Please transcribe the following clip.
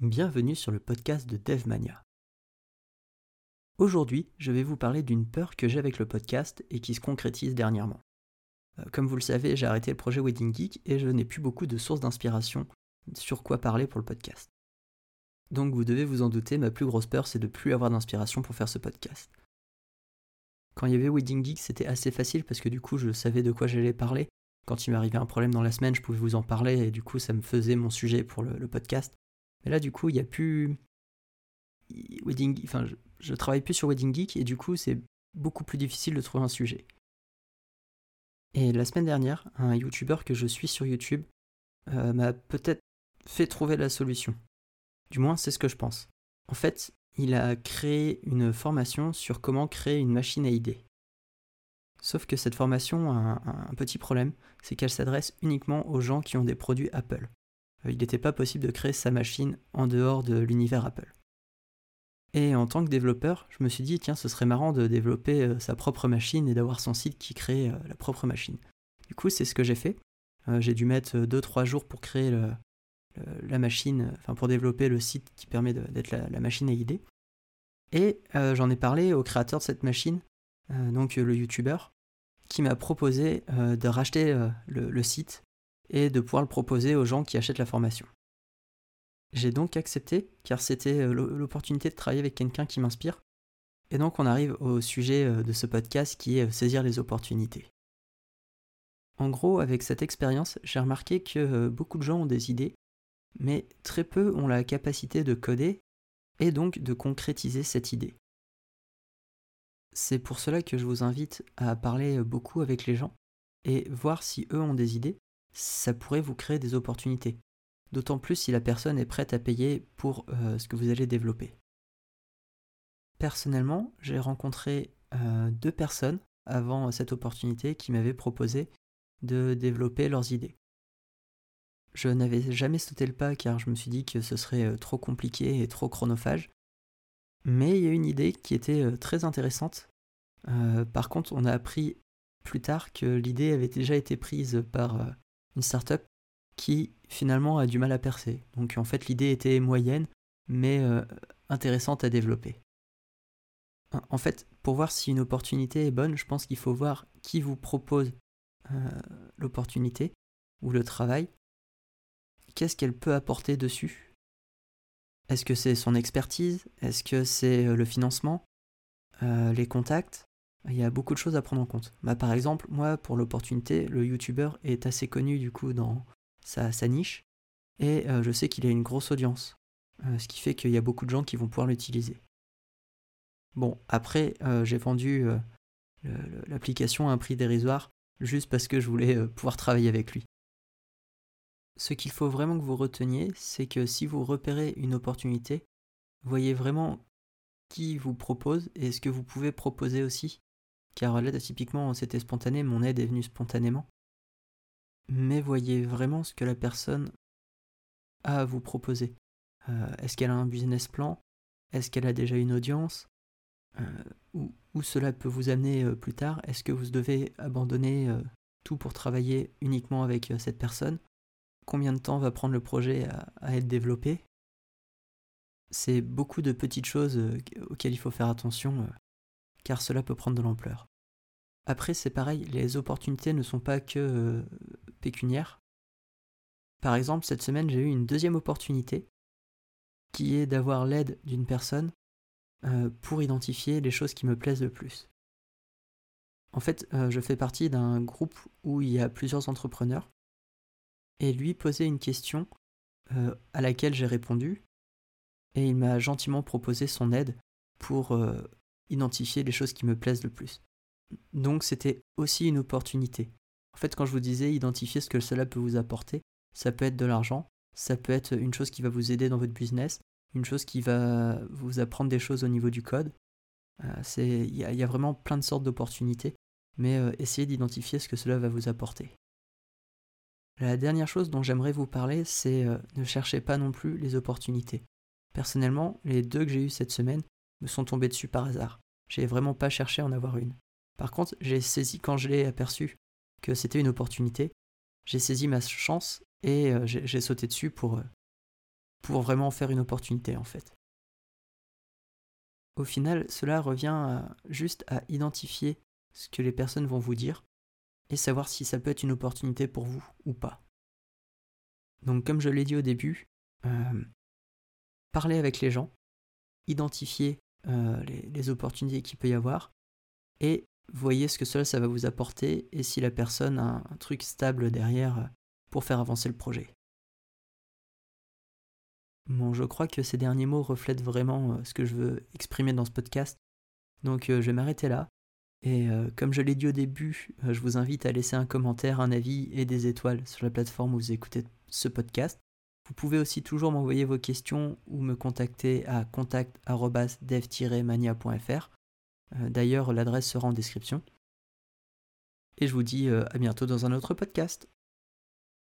Bienvenue sur le podcast de DevMania. Aujourd'hui, je vais vous parler d'une peur que j'ai avec le podcast et qui se concrétise dernièrement. Euh, comme vous le savez, j'ai arrêté le projet Wedding Geek et je n'ai plus beaucoup de sources d'inspiration sur quoi parler pour le podcast. Donc vous devez vous en douter, ma plus grosse peur c'est de plus avoir d'inspiration pour faire ce podcast. Quand il y avait Wedding Geek, c'était assez facile parce que du coup je savais de quoi j'allais parler. Quand il m'arrivait un problème dans la semaine, je pouvais vous en parler et du coup ça me faisait mon sujet pour le, podcast. Mais là du coup il n'y a plus... Wedding... Enfin, je, je travaille plus sur Wedding Geek et du coup c'est beaucoup plus difficile de trouver un sujet. Et la semaine dernière, un YouTuber que je suis sur YouTube euh, m'a peut-être fait trouver la solution. Du moins, c'est ce que je pense. En fait, il a créé une formation sur comment créer une machine à idées. Sauf que cette formation a un, petit problème, c'est qu'elle s'adresse uniquement aux gens qui ont des produits Apple. Euh, il n'était pas possible de créer sa machine en dehors de l'univers Apple. Et en tant que développeur, je me suis dit, tiens, ce serait marrant de développer euh, sa propre machine et d'avoir son site qui crée la propre machine. Du coup, c'est ce que j'ai fait. j'ai dû mettre 2-3 jours pour créer la machine, enfin pour développer le site qui permet d'être la, machine à idées. Et euh, j'en ai parlé au créateur de cette machine, euh, donc le youtubeur, qui m'a proposé euh, de racheter le, site et de pouvoir le proposer aux gens qui achètent la formation. J'ai donc accepté, car c'était l'opportunité de travailler avec quelqu'un qui m'inspire. Et donc on arrive au sujet de ce podcast qui est saisir les opportunités. En gros, avec cette expérience, j'ai remarqué que beaucoup de gens ont des idées mais très peu ont la capacité de coder et donc de concrétiser cette idée. C'est pour cela que je vous invite à parler beaucoup avec les gens et voir si eux ont des idées, ça pourrait vous créer des opportunités. D'autant plus si la personne est prête à payer pour euh, ce que vous allez développer. Personnellement, j'ai rencontré euh, deux personnes avant cette opportunité qui m'avaient proposé de développer leurs idées. Je n'avais jamais sauté le pas car je me suis dit que ce serait euh, trop compliqué et trop chronophage. Mais il y a une idée qui était très intéressante. Par contre, on a appris plus tard que l'idée avait déjà été prise par une startup qui finalement a du mal à percer. Donc en fait, l'idée était moyenne, mais intéressante à développer. En fait, pour voir si une opportunité est bonne, je pense qu'il faut voir qui vous propose l'opportunité ou le travail. Qu'est-ce qu'elle peut apporter dessus? Est-ce que c'est son expertise? Est-ce que c'est euh, le financement? Euh, Les contacts? Il y a beaucoup de choses à prendre en compte. Bah, par exemple, moi, pour l'opportunité, le YouTuber est assez connu du coup dans sa, niche et euh, je sais qu'il a une grosse audience, ce qui fait qu'il y a beaucoup de gens qui vont pouvoir l'utiliser. Bon, après, j'ai vendu l'application à un prix dérisoire juste parce que je voulais pouvoir travailler avec lui ce qu'il faut vraiment que vous reteniez, c'est que si vous repérez une opportunité, voyez vraiment qui vous propose et ce que vous pouvez proposer aussi. Car là, typiquement, c'était spontané, mon aide est venue spontanément. Mais voyez vraiment ce que la personne a à vous proposer. Euh, est-ce qu'elle a un business plan? Est-ce qu'elle a déjà une audience? Euh, où, cela peut vous amener euh, plus tard? Est-ce que vous devez abandonner tout pour travailler uniquement avec cette personne? Combien de temps va prendre le projet à, être développé? C'est beaucoup de petites choses auxquelles il faut faire attention, car cela peut prendre de l'ampleur. Après, c'est pareil, les opportunités ne sont pas que euh, pécuniaires. Par exemple, cette semaine, j'ai eu une deuxième opportunité, qui est d'avoir l'aide d'une personne pour identifier les choses qui me plaisent le plus. En fait, je fais partie d'un groupe où il y a plusieurs entrepreneurs et lui posait une question euh, à laquelle j'ai répondu, et il m'a gentiment proposé son aide pour euh, identifier les choses qui me plaisent le plus. Donc c'était aussi une opportunité. En fait, quand je vous disais identifier ce que cela peut vous apporter, ça peut être de l'argent, ça peut être une chose qui va vous aider dans votre business, une chose qui va vous apprendre des choses au niveau du code. Euh, il y, a vraiment plein de sortes d'opportunités, mais essayez d'identifier ce que cela va vous apporter. La dernière chose dont j'aimerais vous parler, c'est euh, ne cherchez pas non plus les opportunités. Personnellement, les deux que j'ai eues cette semaine me sont tombés dessus par hasard. J'ai vraiment pas cherché à en avoir une. Par contre, j'ai saisi quand je l'ai aperçu que c'était une opportunité, j'ai saisi ma chance et euh, j'ai sauté dessus pour, euh, pour vraiment faire une opportunité en fait. Au final, cela revient juste à identifier ce que les personnes vont vous dire et savoir si ça peut être une opportunité pour vous ou pas. Donc comme je l'ai dit au début, euh, parlez avec les gens, identifiez euh, les, opportunités qu'il peut y avoir et voyez ce que cela va vous apporter et si la personne a un truc stable derrière pour faire avancer le projet. Bon, je crois que ces derniers mots reflètent vraiment euh, ce que je veux exprimer dans ce podcast. Donc euh, je vais m'arrêter là. Et euh, comme je l'ai dit au début, je vous invite à laisser un commentaire, un avis et des étoiles sur la plateforme où vous écoutez ce podcast. Vous pouvez aussi toujours m'envoyer vos questions ou me contacter à contact-dev-mania.fr. D'ailleurs, l'adresse sera en description. Et je vous dis à bientôt dans un autre podcast.